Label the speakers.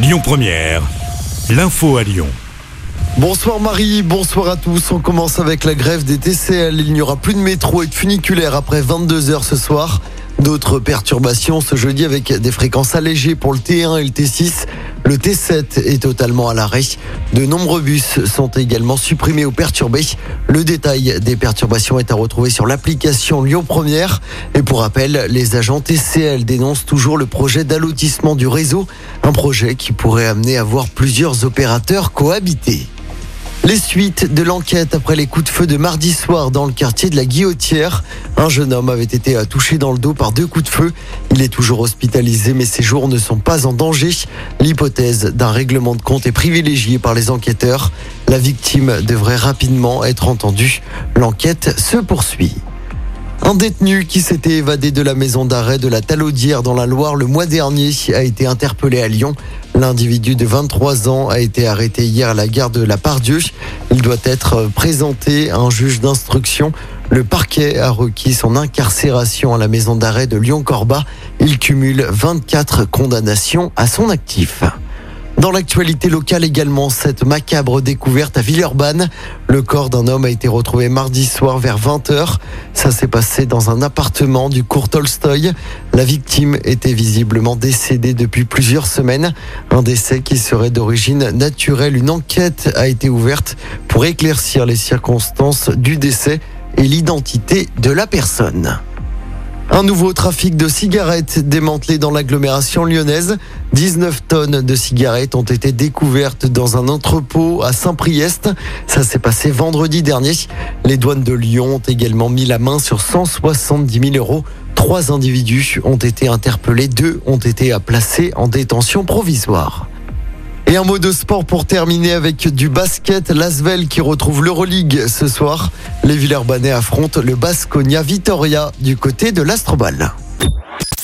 Speaker 1: Lyon Première, l'info à Lyon.
Speaker 2: Bonsoir Marie, bonsoir à tous. On commence avec la grève des TCL. Il n'y aura plus de métro et de funiculaire après 22h ce soir. D'autres perturbations ce jeudi avec des fréquences allégées pour le T1 et le T6. Le T7 est totalement à l'arrêt. De nombreux bus sont également supprimés ou perturbés. Le détail des perturbations est à retrouver sur l'application Lyon Première. Et pour rappel, les agents TCL dénoncent toujours le projet d'allotissement du réseau, un projet qui pourrait amener à voir plusieurs opérateurs cohabiter. Les suites de l'enquête après les coups de feu de mardi soir dans le quartier de la Guillotière. Un jeune homme avait été touché dans le dos par deux coups de feu. Il est toujours hospitalisé, mais ses jours ne sont pas en danger. L'hypothèse d'un règlement de compte est privilégiée par les enquêteurs. La victime devrait rapidement être entendue. L'enquête se poursuit. Un détenu qui s'était évadé de la maison d'arrêt de la Talaudière dans la Loire le mois dernier a été interpellé à Lyon. L'individu de 23 ans a été arrêté hier à la gare de la Pardieu. Il doit être présenté à un juge d'instruction. Le parquet a requis son incarcération à la maison d'arrêt de Lyon-Corba. Il cumule 24 condamnations à son actif. Dans l'actualité locale également, cette macabre découverte à Villeurbanne. Le corps d'un homme a été retrouvé mardi soir vers 20h. Ça s'est passé dans un appartement du cours Tolstoy. La victime était visiblement décédée depuis plusieurs semaines. Un décès qui serait d'origine naturelle. Une enquête a été ouverte pour éclaircir les circonstances du décès et l'identité de la personne. Un nouveau trafic de cigarettes démantelé dans l'agglomération lyonnaise. 19 tonnes de cigarettes ont été découvertes dans un entrepôt à Saint-Priest. Ça s'est passé vendredi dernier. Les douanes de Lyon ont également mis la main sur 170 000 euros. Trois individus ont été interpellés, deux ont été placés en détention provisoire. Et un mot de sport pour terminer avec du basket. L'Asvel qui retrouve l'Euroleague ce soir. Les Villeurbanais affrontent le Basconia Vitoria du côté de l'Astrobal.